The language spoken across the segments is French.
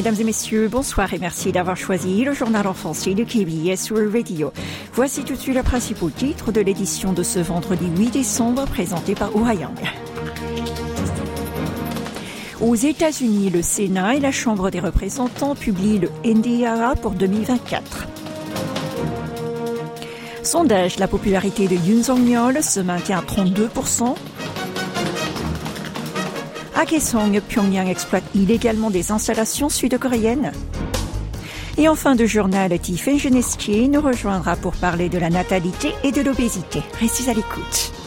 Mesdames et messieurs, bonsoir et merci d'avoir choisi le journal en français de KBS World Radio. Voici tout de suite le principal titre de l'édition de ce vendredi 8 décembre présenté par Yang. Aux États-Unis, le Sénat et la Chambre des représentants publient le NDAA pour 2024. Sondage, la popularité de Yoon Song-yeol se maintient à 32%. À Kaesong, Pyongyang exploite illégalement des installations sud-coréennes. Et en fin de journal, Tiffany Genestier nous rejoindra pour parler de la natalité et de l'obésité. Restez à l'écoute.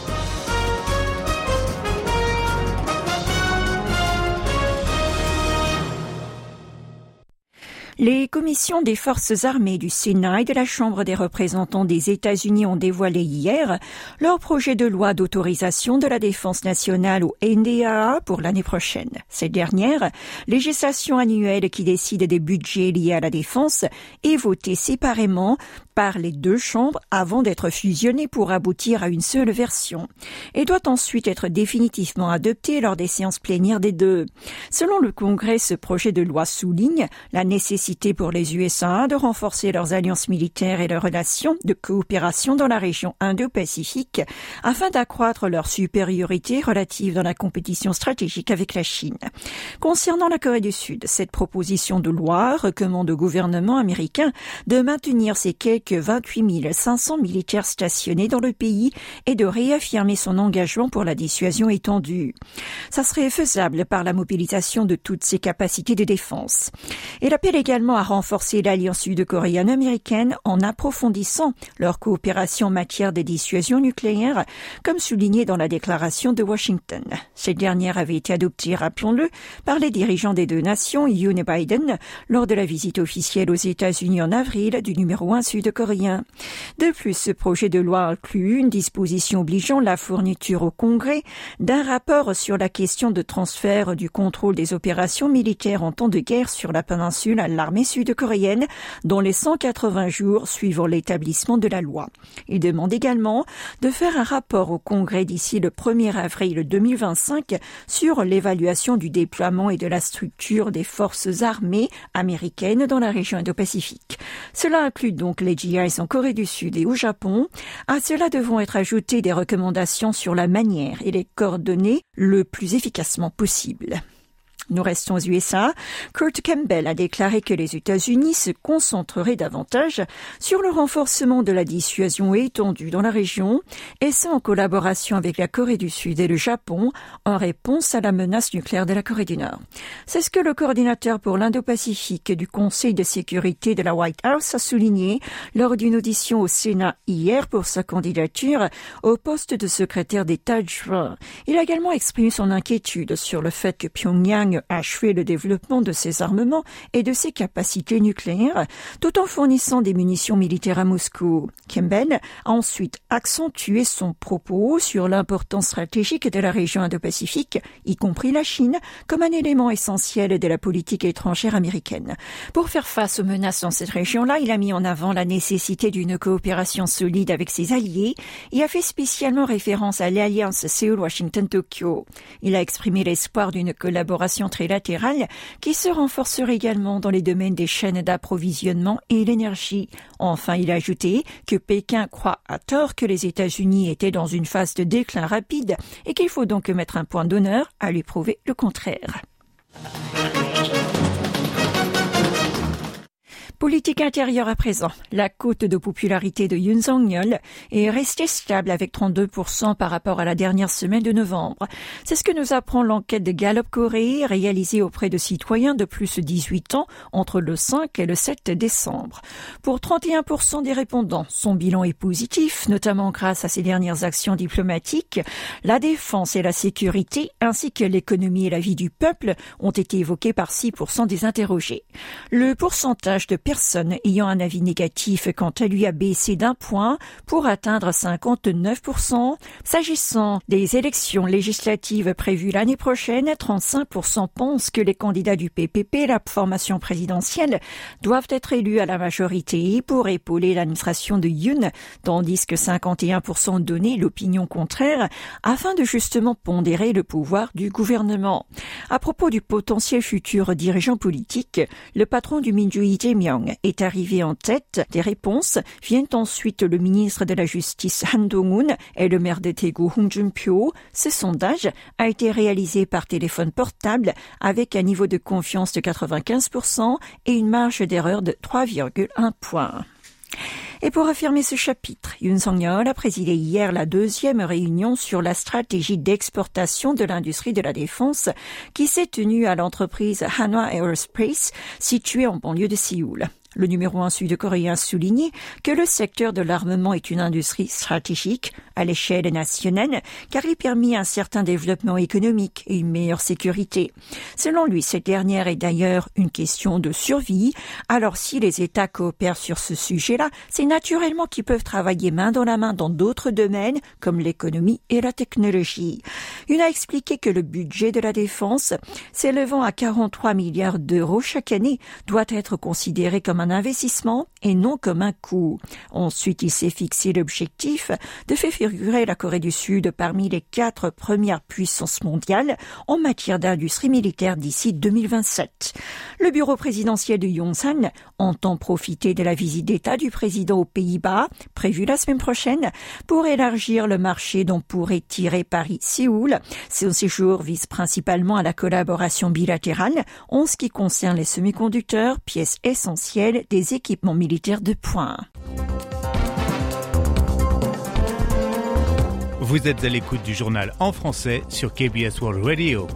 Les commissions des forces armées du Sénat et de la Chambre des représentants des États-Unis ont dévoilé hier leur projet de loi d'autorisation de la défense nationale ou NDAA pour l'année prochaine. Cette dernière, législation annuelle qui décide des budgets liés à la défense, est votée séparément par les deux chambres avant d'être fusionnée pour aboutir à une seule version et doit ensuite être définitivement adoptée lors des séances plénières des deux. Selon le Congrès, ce projet de loi souligne la nécessité pour les USA de renforcer leurs alliances militaires et leurs relations de coopération dans la région Indo-Pacifique afin d'accroître leur supériorité relative dans la compétition stratégique avec la Chine. Concernant la Corée du Sud, cette proposition de loi recommande au gouvernement américain de maintenir ses quelques que 28 500 militaires stationnés dans le pays et de réaffirmer son engagement pour la dissuasion étendue. Ça serait faisable par la mobilisation de toutes ses capacités de défense. Elle appelle également à renforcer l'alliance sud-coréenne américaine en approfondissant leur coopération en matière de dissuasion nucléaire, comme souligné dans la déclaration de Washington. Cette dernière avait été adoptée, rappelons-le, par les dirigeants des deux nations, Yoon et Biden, lors de la visite officielle aux États-Unis en avril du numéro 1 sud coréen. De plus, ce projet de loi inclut une disposition obligeant la fourniture au Congrès d'un rapport sur la question de transfert du contrôle des opérations militaires en temps de guerre sur la péninsule à sud-coréenne dans les 180 jours suivant l'établissement de la loi. Il demande également de faire un rapport au Congrès d'ici le 1er avril 2025 sur l'évaluation du déploiement et de la structure des forces armées américaines dans la région Indo-Pacifique. Cela inclut donc les en Corée du Sud et au Japon, à cela devront être ajoutées des recommandations sur la manière et les coordonnées le plus efficacement possible. Nous restons aux USA. Kurt Campbell a déclaré que les États-Unis se concentreraient davantage sur le renforcement de la dissuasion étendue dans la région, et ça en collaboration avec la Corée du Sud et le Japon, en réponse à la menace nucléaire de la Corée du Nord. C'est ce que le coordinateur pour l'Indo-Pacifique du Conseil de sécurité de la White House a souligné lors d'une audition au Sénat hier pour sa candidature au poste de secrétaire d'État. Il a également exprimé son inquiétude sur le fait que Pyongyang achever le développement de ses armements et de ses capacités nucléaires, tout en fournissant des munitions militaires à Moscou. Campbell a ensuite accentué son propos sur l'importance stratégique de la région Indo-Pacifique, y compris la Chine, comme un élément essentiel de la politique étrangère américaine. Pour faire face aux menaces dans cette région-là, il a mis en avant la nécessité d'une coopération solide avec ses alliés et a fait spécialement référence à l'alliance Séoul-Washington-Tokyo. Il a exprimé l'espoir d'une collaboration trilatérale qui se renforcerait également dans les domaines des chaînes d'approvisionnement et l'énergie. Enfin, il a ajouté que Pékin croit à tort que les États-Unis étaient dans une phase de déclin rapide et qu'il faut donc mettre un point d'honneur à lui prouver le contraire. Politique intérieure à présent. La cote de popularité de Yoon Song-yeol est restée stable avec 32% par rapport à la dernière semaine de novembre. C'est ce que nous apprend l'enquête de Gallup Corée réalisée auprès de citoyens de plus de 18 ans entre le 5 et le 7 décembre. Pour 31% des répondants, son bilan est positif, notamment grâce à ses dernières actions diplomatiques. La défense et la sécurité, ainsi que l'économie et la vie du peuple, ont été évoqués par 6% des interrogés. Le pourcentage de Ayant un avis négatif quant à lui a baissé d'un point pour atteindre 59%. S'agissant des élections législatives prévues l'année prochaine, 35% pensent que les candidats du PPP, la formation présidentielle, doivent être élus à la majorité pour épauler l'administration de Yoon, tandis que 51% donnaient l'opinion contraire afin de justement pondérer le pouvoir du gouvernement. À propos du potentiel futur dirigeant politique, le patron du Minju Est arrivé en tête des réponses. Viennent ensuite le ministre de la Justice Han Dong-un et le maire de Daegu Hong Jun-pyo. Ce sondage a été réalisé par téléphone portable avec un niveau de confiance de 95% et une marge d'erreur de 3,1 points. Et pour affirmer ce chapitre, Yoon Song-yeol a présidé hier la deuxième réunion sur la stratégie d'exportation de l'industrie de la défense qui s'est tenue à l'entreprise Hanwha Aerospace située en banlieue de Séoul. Le numéro un sud-coréen souligne que le secteur de l'armement est une industrie stratégique à l'échelle nationale car il permet un certain développement économique et une meilleure sécurité. Selon lui, cette dernière est d'ailleurs une question de survie. Alors si les États coopèrent sur ce sujet-là, c'est naturellement qu'ils peuvent travailler main dans la main dans d'autres domaines comme l'économie et la technologie. Il a expliqué que le budget de la défense, s'élevant à 43 milliards d'euros chaque année, doit être considéré comme un investissement et non comme un coût. Ensuite, il s'est fixé l'objectif de faire figurer la Corée du Sud parmi les quatre premières puissances mondiales en matière d'industrie militaire d'ici 2027. Le bureau présidentiel de Yongsan entend profiter de la visite d'État du président aux Pays-Bas, prévue la semaine prochaine, pour élargir le marché dont pourrait tirer Paris-Séoul. Son séjour vise principalement à la collaboration bilatérale en ce qui concerne les semi-conducteurs, pièces essentielles des équipements militaires de pointe. Vous êtes à l'écoute du journal en français sur KBS World Radio.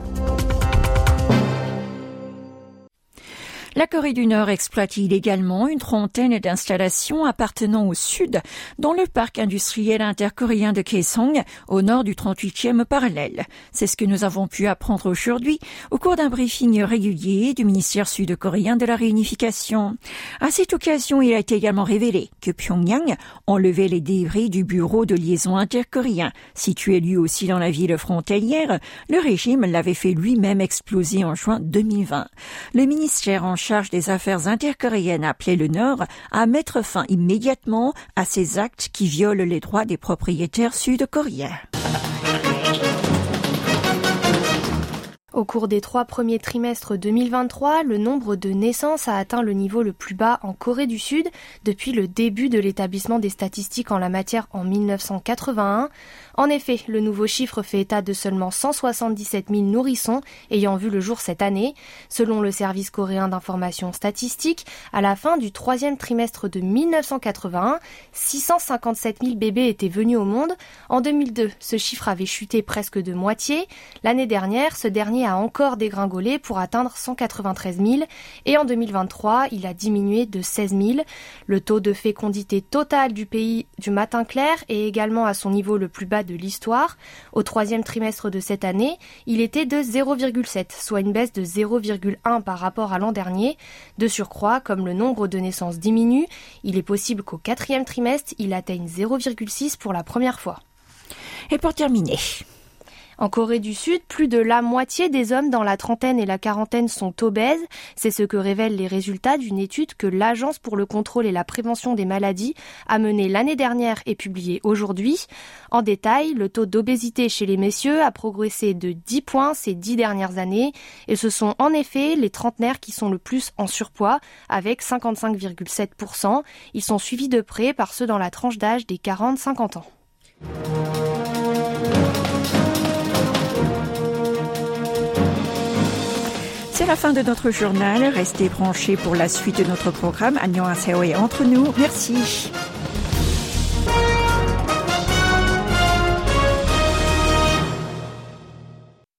La Corée du Nord exploite illégalement une trentaine d'installations appartenant au Sud dans le parc industriel intercoréen de Kaesong, au nord du 38e parallèle. C'est ce que nous avons pu apprendre aujourd'hui au cours d'un briefing régulier du ministère sud-coréen de la réunification. À cette occasion, il a été également révélé que Pyongyang enlevait les débris du bureau de liaison intercoréen, situé lui aussi dans la ville frontalière. Le régime l'avait fait lui-même exploser en juin 2020. Le ministère en charge des affaires intercoréennes appelé le Nord à mettre fin immédiatement à ces actes qui violent les droits des propriétaires sud-coréens. Au cours des trois premiers trimestres 2023, le nombre de naissances a atteint le niveau le plus bas en Corée du Sud depuis le début de l'établissement des statistiques en la matière en 1981. En effet, le nouveau chiffre fait état de seulement 177 000 nourrissons ayant vu le jour cette année. Selon le service coréen d'information statistique, à la fin du troisième trimestre de 1981, 657 000 bébés étaient venus au monde. En 2002, ce chiffre avait chuté presque de moitié. L'année dernière, ce dernier a encore dégringolé pour atteindre 193 000 et en 2023, il a diminué de 16 000. Le taux de fécondité totale du pays du matin clair est également à son niveau le plus bas de l'histoire. Au troisième trimestre de cette année, il était de 0,7, soit une baisse de 0,1 par rapport à l'an dernier. De surcroît, comme le nombre de naissances diminue, il est possible qu'au quatrième trimestre, il atteigne 0,6 pour la première fois. Et pour terminer, en Corée du Sud, plus de la moitié des hommes dans la trentaine et la quarantaine sont obèses. C'est ce que révèlent les résultats d'une étude que l'Agence pour le contrôle et la prévention des maladies a menée l'année dernière et publiée aujourd'hui. En détail, le taux d'obésité chez les messieurs a progressé de 10 points ces dix dernières années et ce sont en effet les trentenaires qui sont le plus en surpoids avec 55,7%. Ils sont suivis de près par ceux dans la tranche d'âge des 40-50 ans. La fin de notre journal. Restez branchés pour la suite de notre programme. Annyeonghaseyo et entre nous. Merci.